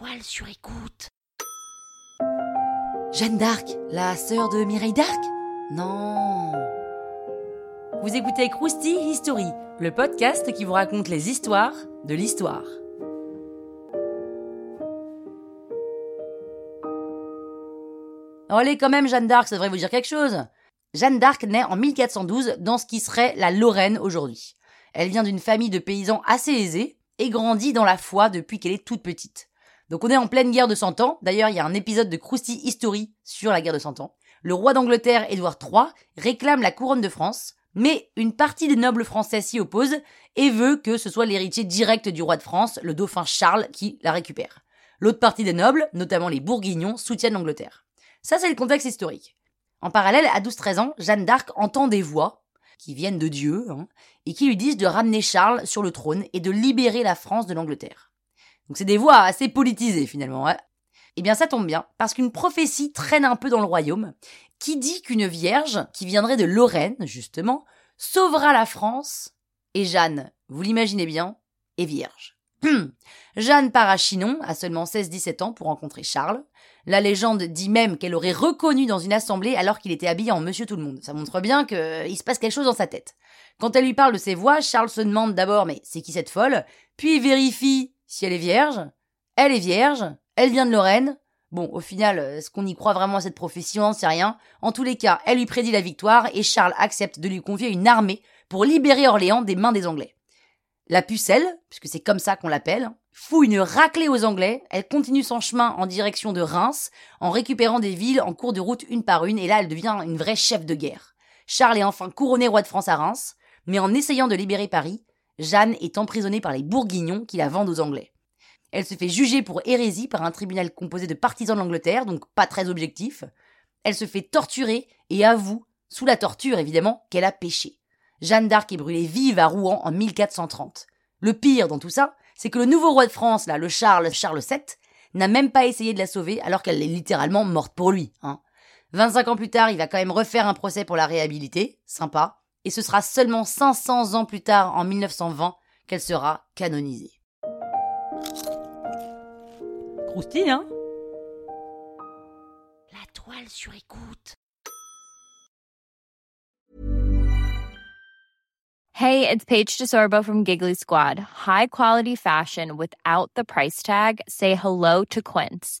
toile sur écoute. Jeanne d'Arc, la sœur de Mireille d'Arc? Non. Vous écoutez Krusty History, le podcast qui vous raconte les histoires de l'histoire. Allez quand même, Jeanne d'Arc, ça devrait vous dire quelque chose. Jeanne d'Arc naît en 1412 dans ce qui serait la Lorraine aujourd'hui. Elle vient d'une famille de paysans assez aisés et grandit dans la foi depuis qu'elle est toute petite. Donc on est en pleine guerre de Cent Ans. D'ailleurs, il y a un épisode de Krusty History sur la guerre de Cent Ans. Le roi d'Angleterre, Édouard III, réclame la couronne de France, mais une partie des nobles français s'y oppose et veut que ce soit l'héritier direct du roi de France, le dauphin Charles, qui la récupère. L'autre partie des nobles, notamment les Bourguignons, soutiennent l'Angleterre. Ça, c'est le contexte historique. En parallèle, à 12-13 ans, Jeanne d'Arc entend des voix, qui viennent de Dieu, hein, et qui lui disent de ramener Charles sur le trône et de libérer la France de l'Angleterre. Donc c'est des voix assez politisées finalement. Eh bien ça tombe bien, parce qu'une prophétie traîne un peu dans le royaume, qui dit qu'une vierge, qui viendrait de Lorraine, justement, sauvera la France, et Jeanne, vous l'imaginez bien, est vierge. Jeanne part à Chinon, à seulement 16-17 ans, pour rencontrer Charles. La légende dit même qu'elle aurait reconnu dans une assemblée alors qu'il était habillé en Monsieur Tout-le-Monde. Ça montre bien qu'il euh, se passe quelque chose dans sa tête. Quand elle lui parle de ses voix, Charles se demande d'abord mais c'est qui cette folle? Puis il vérifie si elle est vierge. Elle est vierge, elle vient de Lorraine. Bon, au final, euh, est-ce qu'on y croit vraiment à cette profession? C'est rien. En tous les cas, elle lui prédit la victoire et Charles accepte de lui confier une armée pour libérer Orléans des mains des Anglais. La pucelle, puisque c'est comme ça qu'on l'appelle, fout une raclée aux Anglais, elle continue son chemin en direction de Reims, en récupérant des villes en cours de route une par une, et là elle devient une vraie chef de guerre. Charles est enfin couronné roi de France à Reims, mais en essayant de libérer Paris, Jeanne est emprisonnée par les Bourguignons qui la vendent aux Anglais. Elle se fait juger pour hérésie par un tribunal composé de partisans de l'Angleterre, donc pas très objectif. Elle se fait torturer et avoue, sous la torture évidemment, qu'elle a péché. Jeanne d'Arc est brûlée vive à Rouen en 1430. Le pire dans tout ça, c'est que le nouveau roi de France, là, le Charles, Charles VII, n'a même pas essayé de la sauver alors qu'elle est littéralement morte pour lui. Hein. 25 ans plus tard, il va quand même refaire un procès pour la réhabiliter, sympa, et ce sera seulement 500 ans plus tard, en 1920, qu'elle sera canonisée. Croustille, hein? La toile sur écoute. Hey, it's Paige DeSorbo from Giggly Squad. High quality fashion without the price tag. Say hello to Quince.